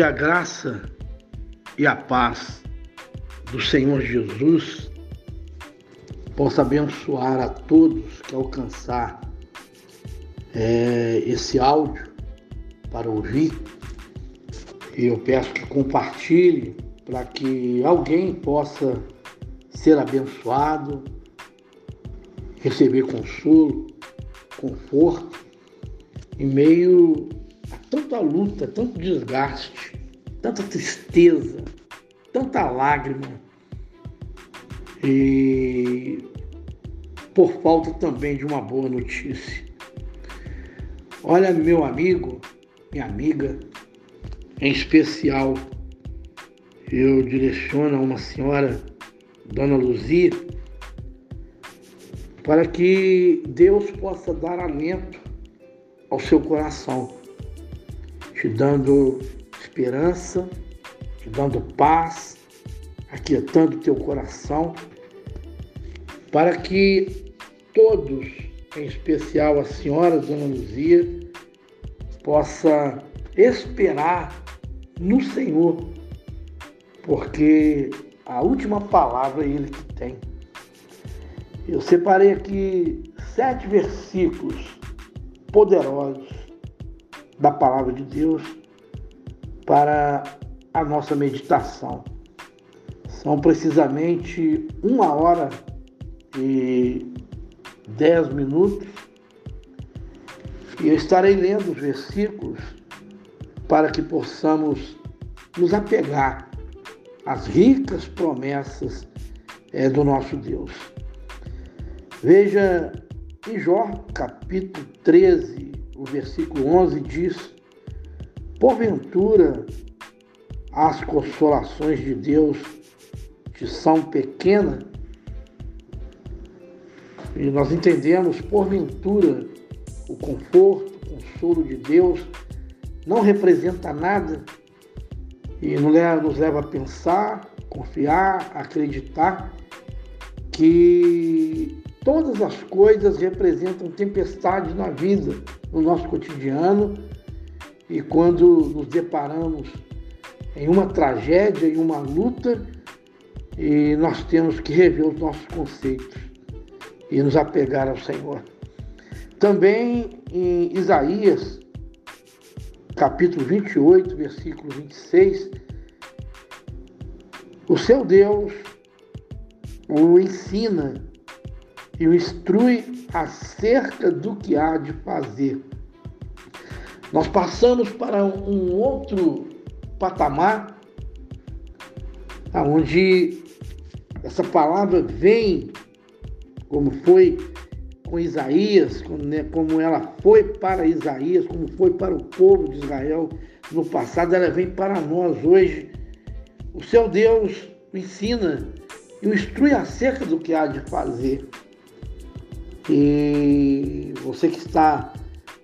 Que a graça e a paz do Senhor Jesus possa abençoar a todos que alcançar é, esse áudio para ouvir. E eu peço que compartilhe para que alguém possa ser abençoado, receber consolo, conforto, em meio a tanta luta, tanto desgaste, tanta tristeza, tanta lágrima e por falta também de uma boa notícia. Olha, meu amigo, minha amiga, em especial, eu direciono a uma senhora, Dona Luzia, para que Deus possa dar alento ao seu coração, te dando esperança, te dando paz, aquietando teu coração, para que todos, em especial a senhora Dona Luzia, possa esperar no Senhor, porque a última palavra é Ele que tem. Eu separei aqui sete versículos poderosos da palavra de Deus para a nossa meditação. São precisamente uma hora e dez minutos e eu estarei lendo os versículos para que possamos nos apegar às ricas promessas é, do nosso Deus. Veja em Jó, capítulo 13, o versículo 11 diz: Porventura as consolações de Deus te são pequenas? E nós entendemos, porventura, o conforto, o consolo de Deus não representa nada e nos leva a pensar, confiar, acreditar que Todas as coisas representam tempestades na vida, no nosso cotidiano, e quando nos deparamos em uma tragédia, em uma luta, e nós temos que rever os nossos conceitos e nos apegar ao Senhor. Também em Isaías, capítulo 28, versículo 26, o seu Deus o ensina e o instrui acerca do que há de fazer. Nós passamos para um outro patamar, onde essa palavra vem, como foi com Isaías, né, como ela foi para Isaías, como foi para o povo de Israel no passado, ela vem para nós hoje. O seu Deus o ensina e o instrui acerca do que há de fazer. E você que está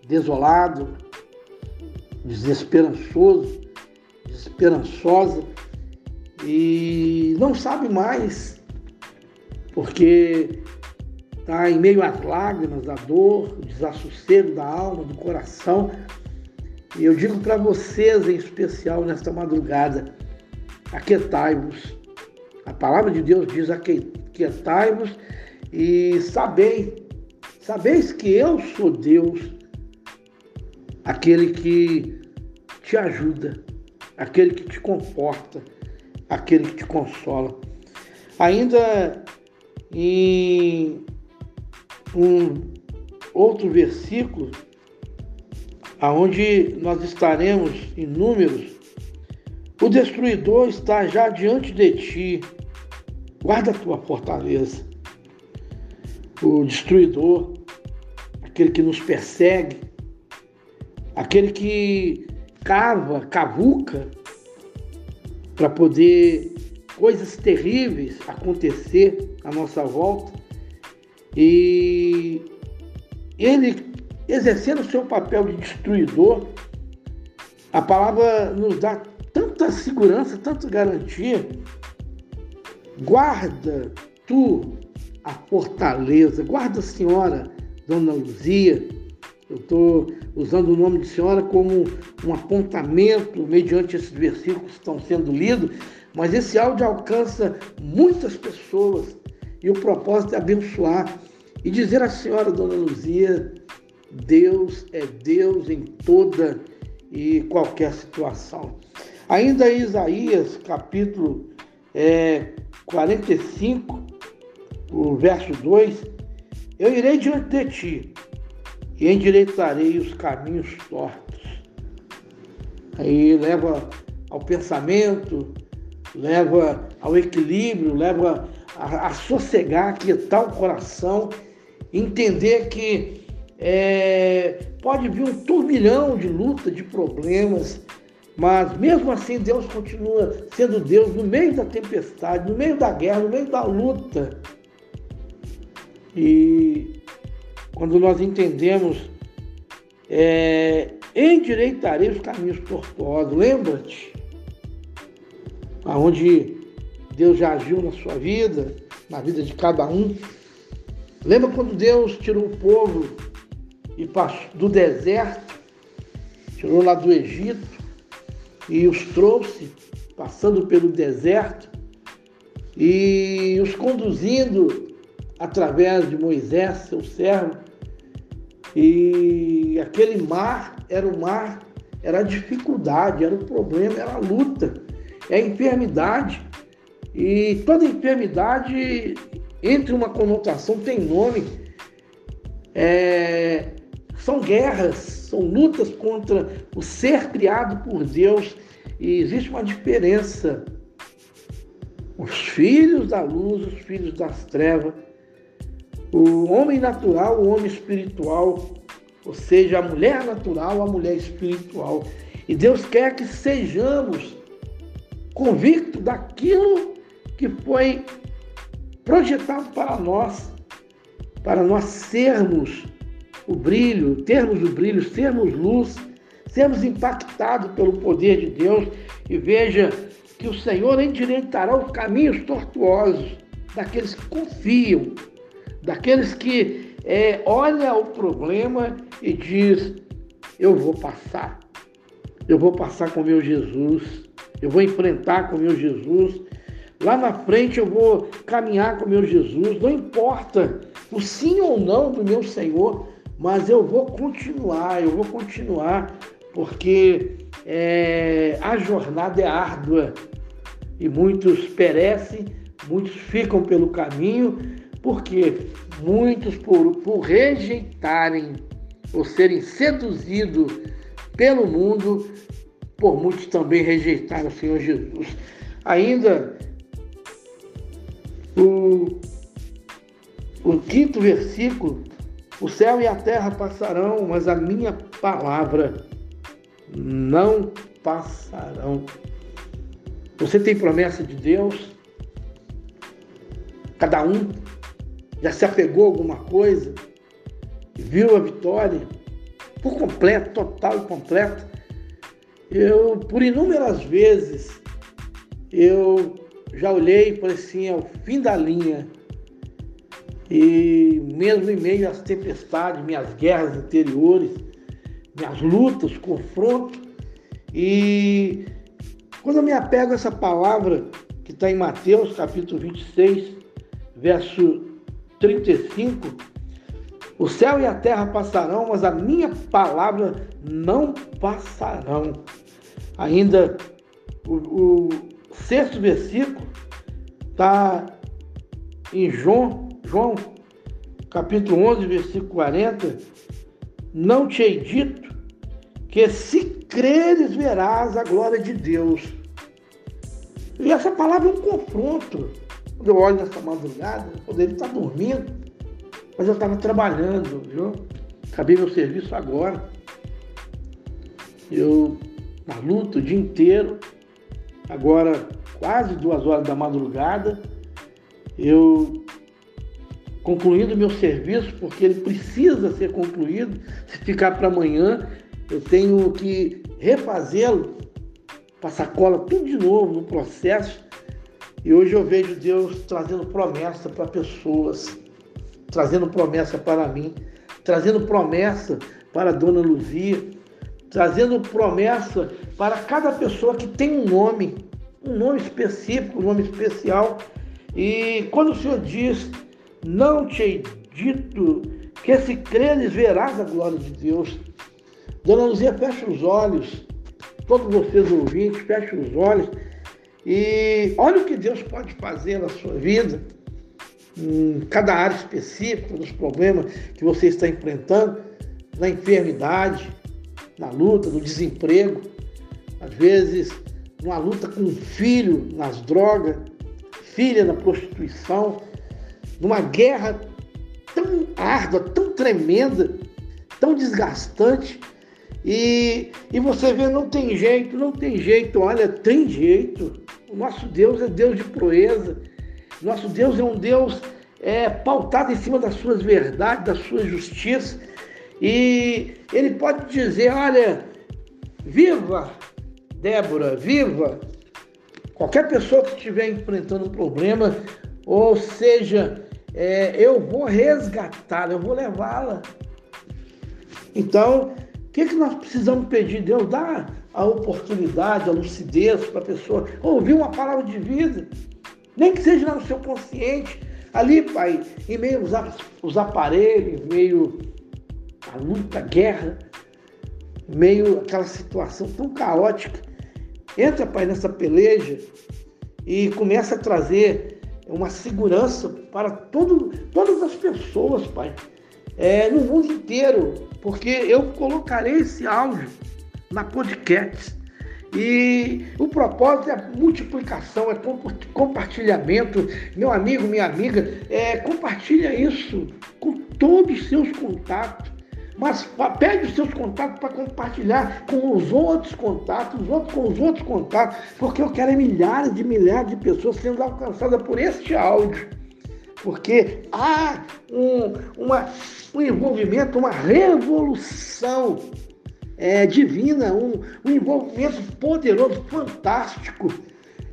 desolado, desesperançoso, desesperançosa e não sabe mais, porque está em meio às lágrimas, da dor, desassossego da alma, do coração. E eu digo para vocês, em especial nesta madrugada, aquietai-vos. A palavra de Deus diz aquietai-vos e sabei Sabeis que eu sou Deus, aquele que te ajuda, aquele que te conforta, aquele que te consola. Ainda em um outro versículo, aonde nós estaremos em números, o destruidor está já diante de ti. Guarda a tua fortaleza. O destruidor aquele que nos persegue, aquele que cava, cavuca para poder coisas terríveis acontecer à nossa volta. E ele exercendo o seu papel de destruidor, a palavra nos dá tanta segurança, tanta garantia. Guarda tu a fortaleza, guarda, Senhora, Dona Luzia, Eu estou usando o nome de senhora como um apontamento mediante esses versículos que estão sendo lidos, mas esse áudio alcança muitas pessoas e o propósito é abençoar e dizer à senhora Dona Luzia, Deus é Deus em toda e qualquer situação. Ainda em Isaías, capítulo é, 45, o verso 2, eu irei diante de ti e endireitarei os caminhos tortos. Aí leva ao pensamento, leva ao equilíbrio, leva a, a sossegar, aquietar o coração, entender que é, pode vir um turbilhão de luta, de problemas, mas mesmo assim Deus continua sendo Deus no meio da tempestade, no meio da guerra, no meio da luta. E quando nós entendemos, é, endireitarei os caminhos tortuosos. Lembra-te aonde Deus já agiu na sua vida, na vida de cada um. Lembra quando Deus tirou o povo e passou do deserto, tirou lá do Egito e os trouxe passando pelo deserto e os conduzindo através de Moisés, seu servo. E aquele mar era o mar, era a dificuldade, era o problema, era a luta, é a enfermidade. E toda enfermidade, entre uma conotação, tem nome. É, são guerras, são lutas contra o ser criado por Deus e existe uma diferença. Os filhos da luz, os filhos das trevas, o homem natural, o homem espiritual, ou seja, a mulher natural, a mulher espiritual. E Deus quer que sejamos convictos daquilo que foi projetado para nós, para nós sermos o brilho, termos o brilho, sermos luz, sermos impactados pelo poder de Deus e veja que o Senhor endireitará os caminhos tortuosos daqueles que confiam, daqueles que é, olha o problema e diz: Eu vou passar, eu vou passar com meu Jesus, eu vou enfrentar com meu Jesus. Lá na frente eu vou caminhar com meu Jesus, não importa o sim ou não do meu Senhor, mas eu vou continuar, eu vou continuar, porque é, a jornada é árdua. E muitos perecem, muitos ficam pelo caminho, porque muitos, por, por rejeitarem ou serem seduzidos pelo mundo, por muitos também rejeitaram o Senhor Jesus. Ainda o, o quinto versículo o céu e a terra passarão, mas a minha palavra não passarão. Você tem promessa de Deus? Cada um já se apegou a alguma coisa? Viu a vitória? Por completo, total e completa. Eu, por inúmeras vezes, eu já olhei falei assim, é o fim da linha. E mesmo em meio às tempestades, minhas guerras interiores, minhas lutas, confrontos, e quando eu me apego a essa palavra que está em Mateus capítulo 26, verso 35, o céu e a terra passarão, mas a minha palavra não passarão. Ainda o, o sexto versículo está em João João, capítulo 11, versículo 40, não te hei dito que se creres verás a glória de Deus. E essa palavra é um confronto. Quando eu olho nessa madrugada, eu poderia estar dormindo, mas eu estava trabalhando, viu? Acabei meu serviço agora. Eu na luta o dia inteiro, agora quase duas horas da madrugada, eu concluindo meu serviço, porque ele precisa ser concluído. Se ficar para amanhã, eu tenho que refazê-lo, passar cola tudo de novo no processo. E hoje eu vejo Deus trazendo promessa para pessoas, trazendo promessa para mim, trazendo promessa para dona Luzia, trazendo promessa para cada pessoa que tem um nome, um nome específico, um nome especial. E quando o Senhor diz, não te dito que se creres verás a glória de Deus. Dona Luzia, fecha os olhos, todos vocês ouvintes, fechem os olhos e olha o que Deus pode fazer na sua vida, em cada área específica, dos problemas que você está enfrentando, na enfermidade, na luta, no desemprego, às vezes numa luta com um filho nas drogas, filha na prostituição, numa guerra tão árdua, tão tremenda, tão desgastante. E, e você vê, não tem jeito, não tem jeito, olha, tem jeito. O nosso Deus é Deus de proeza. Nosso Deus é um Deus é, pautado em cima das suas verdades, da sua justiça. E ele pode dizer: olha, viva, Débora, viva. Qualquer pessoa que estiver enfrentando um problema, ou seja, é, eu vou resgatá-la, eu vou levá-la. Então, o que, que nós precisamos pedir? Deus dá a oportunidade, a lucidez para a pessoa ouvir uma palavra de vida, nem que seja no seu consciente. Ali, Pai, em meio aos, os aparelhos, meio à luta, à guerra, meio àquela situação tão caótica, entra, Pai, nessa peleja e começa a trazer uma segurança para todo, todas as pessoas, Pai, é, no mundo inteiro, porque eu colocarei esse áudio na podcast. E o propósito é multiplicação, é compartilhamento. Meu amigo, minha amiga, é, compartilha isso com todos os seus contatos. Mas pede os seus contatos para compartilhar com os outros contatos, os outros com os outros contatos, porque eu quero milhares de milhares de pessoas sendo alcançadas por este áudio. Porque há um, uma, um envolvimento, uma revolução é, divina, um, um envolvimento poderoso, fantástico,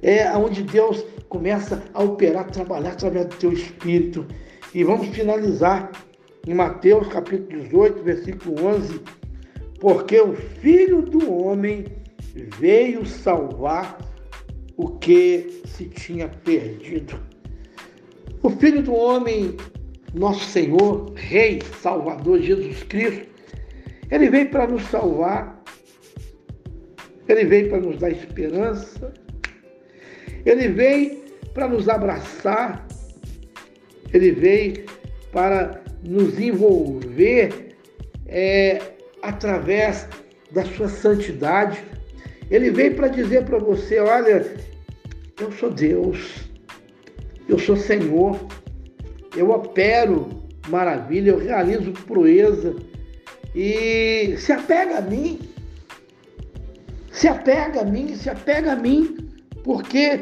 é, onde Deus começa a operar, trabalhar através do teu espírito. E vamos finalizar em Mateus capítulo 18, versículo 11, porque o Filho do Homem veio salvar o que se tinha perdido. O Filho do Homem, nosso Senhor, Rei, Salvador Jesus Cristo, ele veio para nos salvar, ele veio para nos dar esperança, ele veio para nos abraçar, ele veio para nos envolver é, através da sua santidade. Ele veio para dizer para você: olha, eu sou Deus, eu sou Senhor, eu opero maravilha, eu realizo proeza e se apega a mim. Se apega a mim, se apega a mim, porque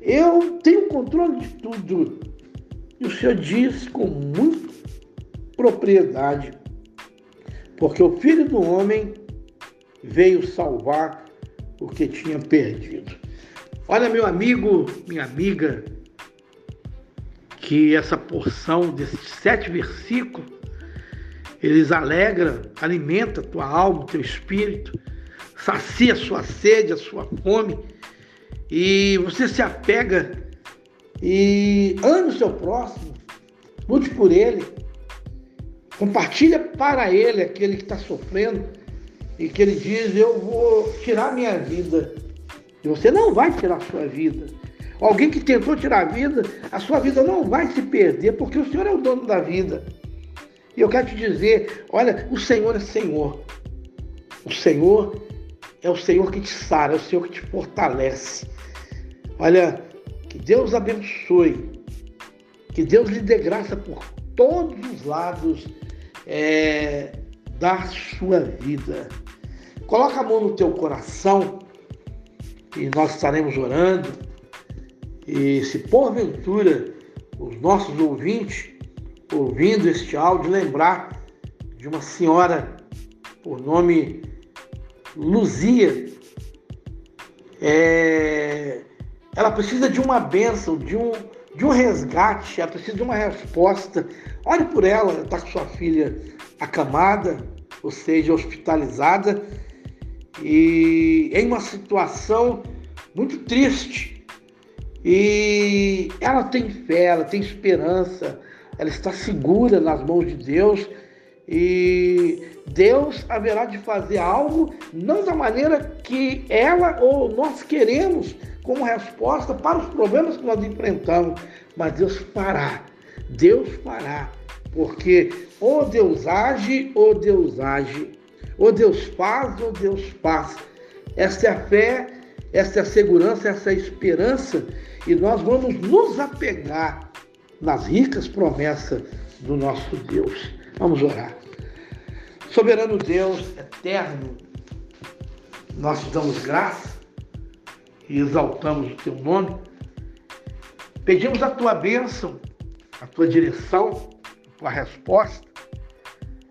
eu tenho controle de tudo. E o Senhor diz com muita propriedade, porque o Filho do Homem veio salvar o que tinha perdido. Olha, meu amigo, minha amiga, que essa porção desses sete versículos eles alegram, alimenta a tua alma, teu espírito, sacia a sua sede, a sua fome, e você se apega e ame o seu próximo, lute por ele, compartilha para ele aquele que está sofrendo e que ele diz: Eu vou tirar minha vida. E você não vai tirar a sua vida. Alguém que tentou tirar a vida, a sua vida não vai se perder, porque o Senhor é o dono da vida. E eu quero te dizer: olha, o Senhor é Senhor. O Senhor é o Senhor que te sara, é o Senhor que te fortalece. Olha, que Deus abençoe, que Deus lhe dê graça por todos os lados é, da sua vida. Coloca a mão no teu coração e nós estaremos orando. E se porventura os nossos ouvintes ouvindo este áudio, lembrar de uma senhora por nome Luzia. É... Ela precisa de uma bênção, de um, de um resgate, ela precisa de uma resposta. Olhe por ela, está com sua filha acamada, ou seja, hospitalizada e em uma situação muito triste. E ela tem fé, ela tem esperança, ela está segura nas mãos de Deus e Deus haverá de fazer algo não da maneira que ela ou nós queremos como resposta para os problemas que nós enfrentamos, mas Deus fará. Deus fará, porque ou Deus age ou Deus age, ou Deus faz ou Deus faz. Essa é a fé, essa é a segurança, essa é a esperança e nós vamos nos apegar nas ricas promessas do nosso Deus. Vamos orar. Soberano Deus, eterno, nós te damos graça e exaltamos o teu nome. Pedimos a tua bênção, a tua direção, a tua resposta.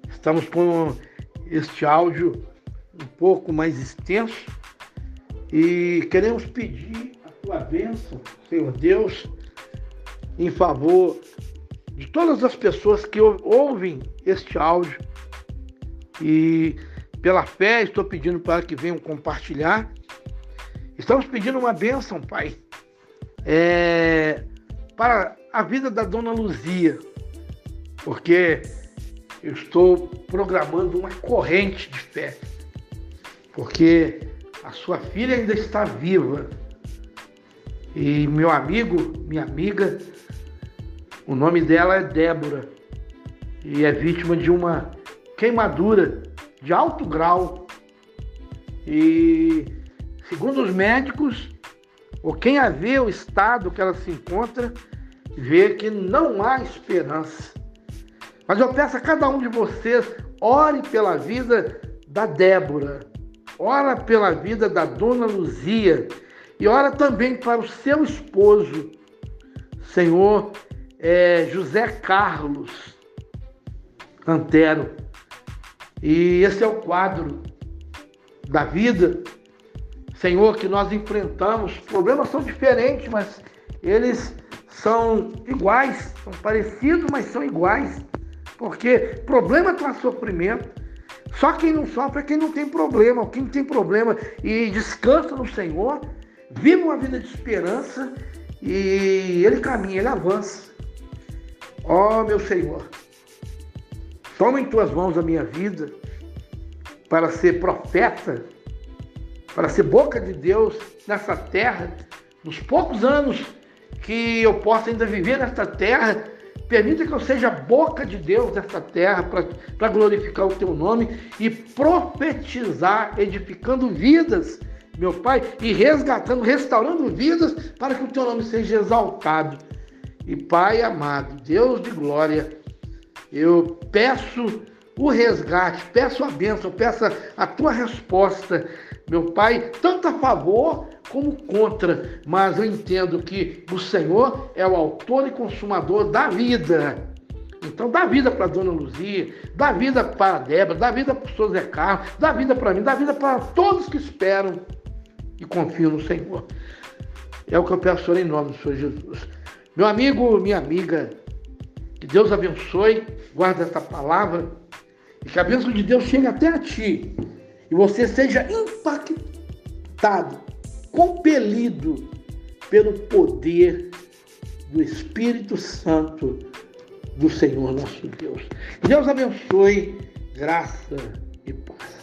Estamos com este áudio um pouco mais extenso e queremos pedir a tua bênção, Senhor Deus, em favor de todas as pessoas que ouvem este áudio e pela fé estou pedindo para que venham compartilhar. Estamos pedindo uma bênção, Pai, é, para a vida da Dona Luzia, porque eu estou programando uma corrente de fé, porque a sua filha ainda está viva e meu amigo, minha amiga, o nome dela é Débora e é vítima de uma queimadura de alto grau. E, segundo os médicos, ou quem a vê o estado que ela se encontra, vê que não há esperança. Mas eu peço a cada um de vocês, ore pela vida da Débora, ora pela vida da dona Luzia e ora também para o seu esposo, Senhor é, José Carlos Antero. E esse é o quadro da vida, Senhor, que nós enfrentamos. Problemas são diferentes, mas eles são iguais, são parecidos, mas são iguais. Porque problema traz sofrimento. Só quem não sofre é quem não tem problema. Quem tem problema e descansa no Senhor, vive uma vida de esperança e ele caminha, ele avança. Ó oh, meu Senhor, Toma em tuas mãos a minha vida para ser profeta, para ser boca de Deus nessa terra, nos poucos anos que eu possa ainda viver nesta terra. Permita que eu seja boca de Deus nesta terra para glorificar o teu nome e profetizar, edificando vidas, meu Pai, e resgatando, restaurando vidas para que o teu nome seja exaltado. E Pai amado, Deus de glória, eu peço o resgate, peço a bênção, peço a tua resposta, meu Pai, tanto a favor como contra, mas eu entendo que o Senhor é o autor e consumador da vida. Então dá vida para dona Luzia, dá vida para Débora, dá vida para o seu Zé Carlos, dá vida para mim, dá vida para todos que esperam e confiam no Senhor. É o que eu peço em nome do Senhor Jesus. Meu amigo, minha amiga, que Deus abençoe, guarde essa palavra e que a bênção de Deus chegue até a ti e você seja impactado, compelido pelo poder do Espírito Santo do Senhor nosso Deus. Deus abençoe, graça e paz.